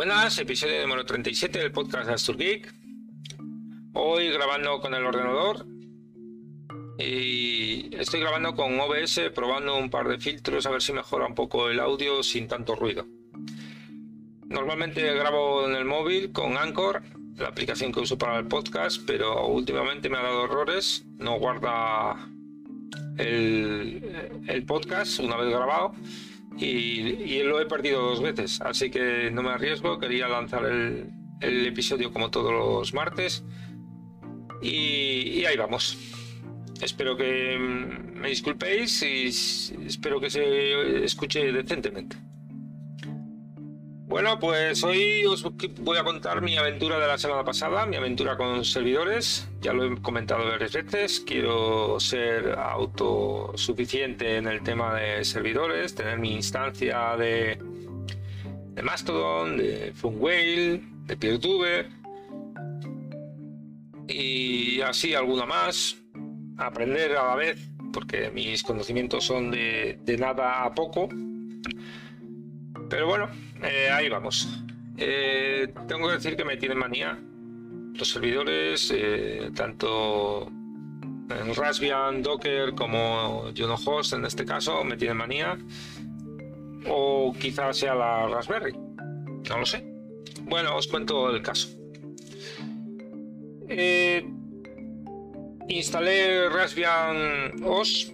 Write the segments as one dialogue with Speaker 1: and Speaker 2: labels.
Speaker 1: buenas, episodio número 37 del podcast de Astur Geek. Hoy grabando con el ordenador y estoy grabando con OBS, probando un par de filtros a ver si mejora un poco el audio sin tanto ruido. Normalmente grabo en el móvil con Anchor, la aplicación que uso para el podcast, pero últimamente me ha dado errores, no guarda el, el podcast una vez grabado y, lo he perdido dos veces, así que no me arriesgo, quería lanzar el, episodio como todos los martes y, ahí vamos. Espero que me disculpéis y espero que se escuche decentemente. Bueno, pues hoy os voy a contar mi aventura de la semana pasada, mi aventura con servidores. Ya lo he comentado varias veces. Quiero ser autosuficiente en el tema de servidores, tener mi instancia de, Mastodon, de Funwhale, de PeerTuber y así alguna más. Aprender a la vez, porque mis conocimientos son de, de nada a poco pero bueno, eh, ahí vamos. Eh, tengo que decir que me tienen manía. Los servidores, eh, tanto en Raspbian, Docker como Juno Host en este caso, me tienen manía. O quizás sea la Raspberry. No lo sé. Bueno, os cuento el caso. instalé Raspbian OS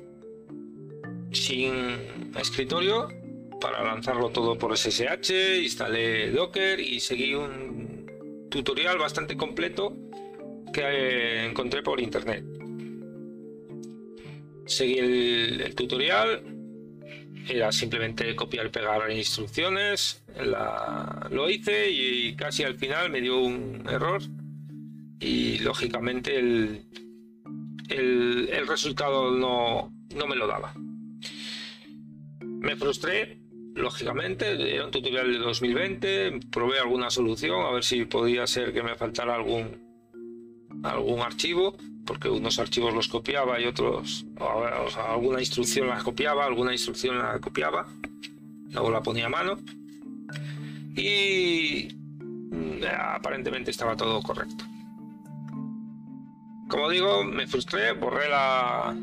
Speaker 1: sin escritorio para lanzarlo todo por SSH, instalé Docker y seguí un tutorial bastante completo que eh, encontré por internet. Seguí el, tutorial, era simplemente copiar y pegar instrucciones, lo hice y casi al final me dio un error y lógicamente el, el, resultado no, no me lo daba. Me frustré lógicamente, era un tutorial de 2020, probé alguna solución, a ver si podía ser que me faltara algún, algún archivo, porque unos archivos los copiaba y otros, alguna instrucción la copiaba, alguna instrucción la copiaba, luego la ponía a mano y mm, aparentemente estaba todo correcto. Como digo, me frustré, borré la,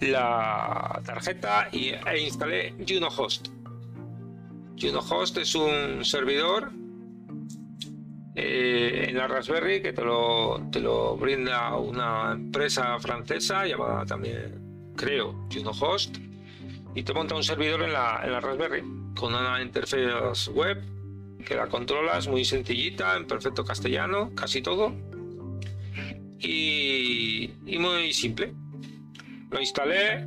Speaker 1: la tarjeta y, e instalé Juno Host Host es un servidor eh, en la Raspberry que te lo, te lo brinda una empresa francesa llamada también, creo, Host y te monta un servidor en la, en la Raspberry con una interfaz web que la controlas muy sencillita, en perfecto castellano, casi todo y, y muy simple. Lo instalé,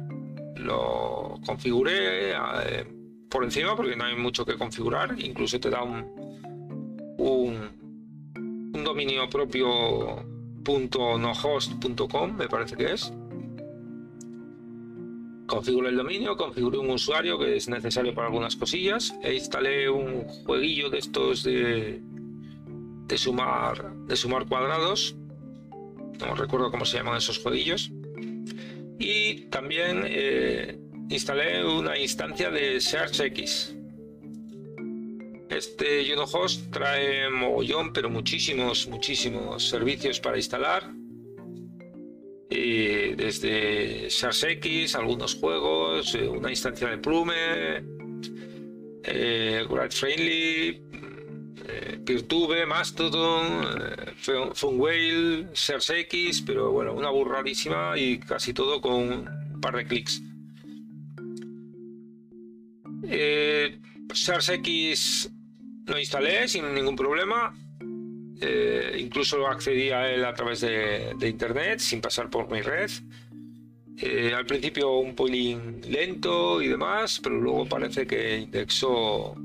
Speaker 1: lo configuré, eh, por encima porque no hay mucho que configurar, incluso te da un, un, dominio propio .nohost.com me parece que es. Configuré el dominio, configuré un usuario que es necesario para algunas cosillas e instalé un jueguillo de estos de, de sumar de sumar cuadrados. No recuerdo cómo se llaman esos jueguillos. Y también eh, instalé una instancia de SearchX. Este Host trae mogollón, pero muchísimos, muchísimos servicios para instalar. Y desde SearchX, algunos juegos, eh, una instancia de Plume, eh, Friendly, eh, PeerTube, Mastodon, eh, Funwhale, SearchX, pero bueno, una burradísima y casi todo con un par de clics. Eh, SARS-X lo instalé sin ningún problema. Eh, incluso accedí a él a través de, internet sin pasar por mi red. Eh, al principio un polling lento y demás, pero luego parece que indexó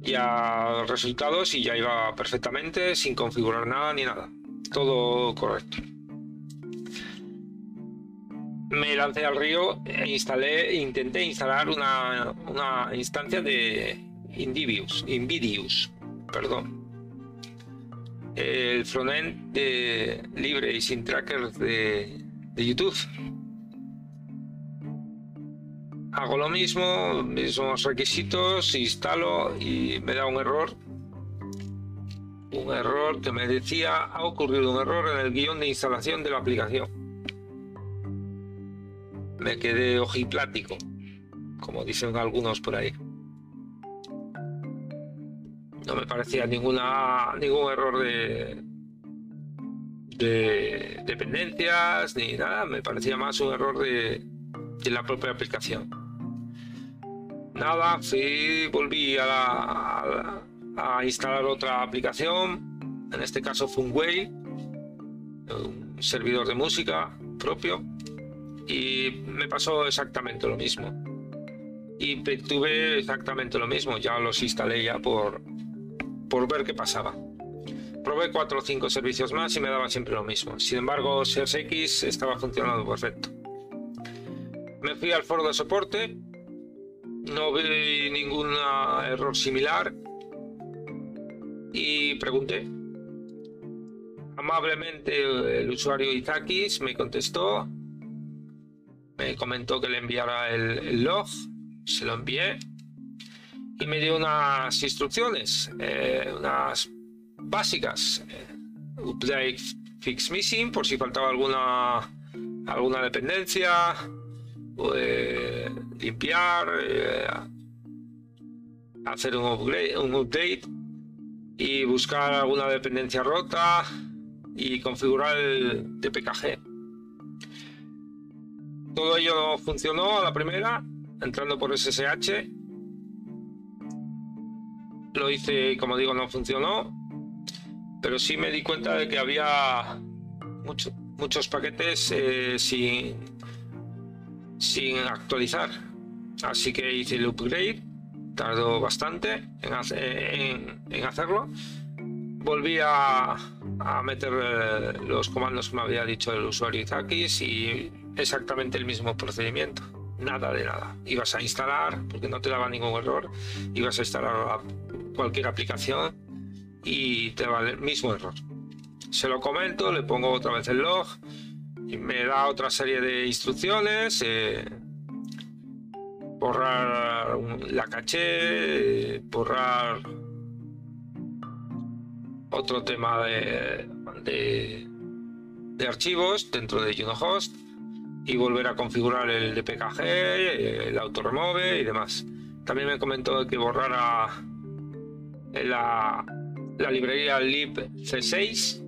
Speaker 1: ya resultados y ya iba perfectamente sin configurar nada ni nada. Todo correcto me lancé al río e instalé, intenté instalar una, instancia de Indivius, Invidius, perdón. El frontend de libre y sin trackers de, de YouTube. hago lo mismo, mismos requisitos, instalo y me da un error. Un error que me decía, ha ocurrido un error en el guion de instalación de la aplicación. Me quedé ojiplático, como dicen algunos por ahí. No me parecía ninguna, ningún error de, de dependencias ni nada, me parecía más un error de, de la propia aplicación. Nada, fui, volví a, a, instalar otra aplicación, en este caso Funway, un servidor de música propio, y me pasó exactamente lo mismo. Y tuve exactamente lo mismo, ya los instalé ya por, por ver qué pasaba. Probé cuatro o cinco servicios más y me daba siempre lo mismo. Sin embargo, X estaba funcionando perfecto. Me fui al foro de soporte, no vi ningún error similar y pregunté. Amablemente el usuario Izakis me contestó, me comentó que le enviara el, log, se lo envié y me dio unas instrucciones, eh, unas básicas. Eh, update fix missing por si faltaba alguna alguna dependencia eh, limpiar, hacer un upgrade, un update y buscar alguna dependencia rota y configurar el DPKG. Todo ello funcionó a la primera, entrando por SSH. Lo hice y como digo no funcionó, pero sí me di cuenta de que había muchos paquetes eh, sin sin actualizar. Así que hice el upgrade, tardó bastante en, hacerlo. Volví a, a, meter eh, los comandos que me había dicho el usuario Izakis y exactamente el mismo procedimiento. Nada de nada. Ibas a instalar, porque no te daba ningún error, ibas a instalar cualquier aplicación y te va el mismo error. Se lo comento, le pongo otra vez el log y me da otra serie de instrucciones. Eh, borrar la caché, borrar otro tema de, de, archivos dentro de Junohost y volver a configurar el DPKG, el autoremove y demás. También me comentó que borrara la, la librería libc6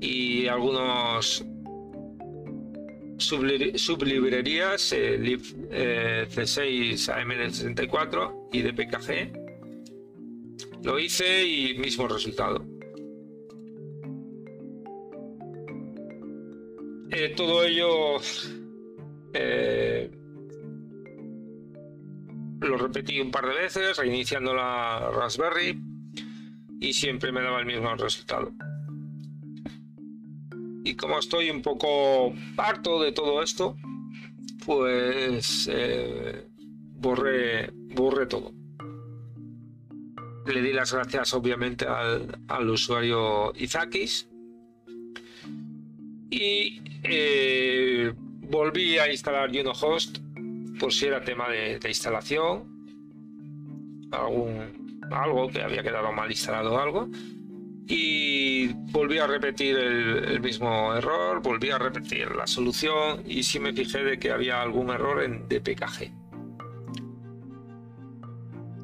Speaker 1: y algunos sublibrerías, eh, lib eh, C6 AMD64 y DPKG. Lo hice y mismo resultado. Eh, todo ello lo repetí un par de veces, reiniciando la Raspberry y siempre me daba el mismo resultado y como estoy un poco harto de todo esto, pues eh, borré, borré todo. Le di las gracias obviamente al, usuario Izakis y eh, volví a instalar Junohost por si era tema de, instalación, algún, algo que había quedado mal instalado algo y volví a repetir el, mismo error, volví a repetir la solución y sí me fijé de que había algún error en DPKG.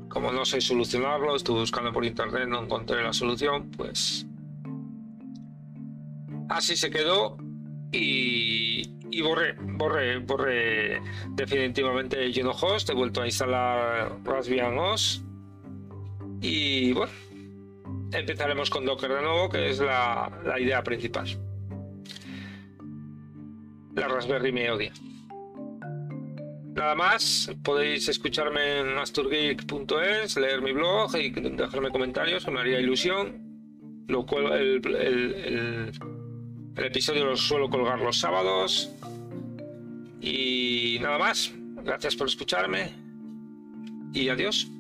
Speaker 1: Como no sé solucionarlo, estuve buscando por internet, no encontré la solución, pues así se quedó y, borré, borré, borré definitivamente Junohost, he vuelto a instalar Raspbian OS y bueno, empezaremos con Docker de nuevo, que es la, idea principal. La Raspberry me odia. Nada más, podéis escucharme en asturgeek.es, leer mi blog y dejarme comentarios, me haría ilusión. Lo cual, el, el episodio lo suelo colgar los sábados. Y nada más, gracias por escucharme y adiós.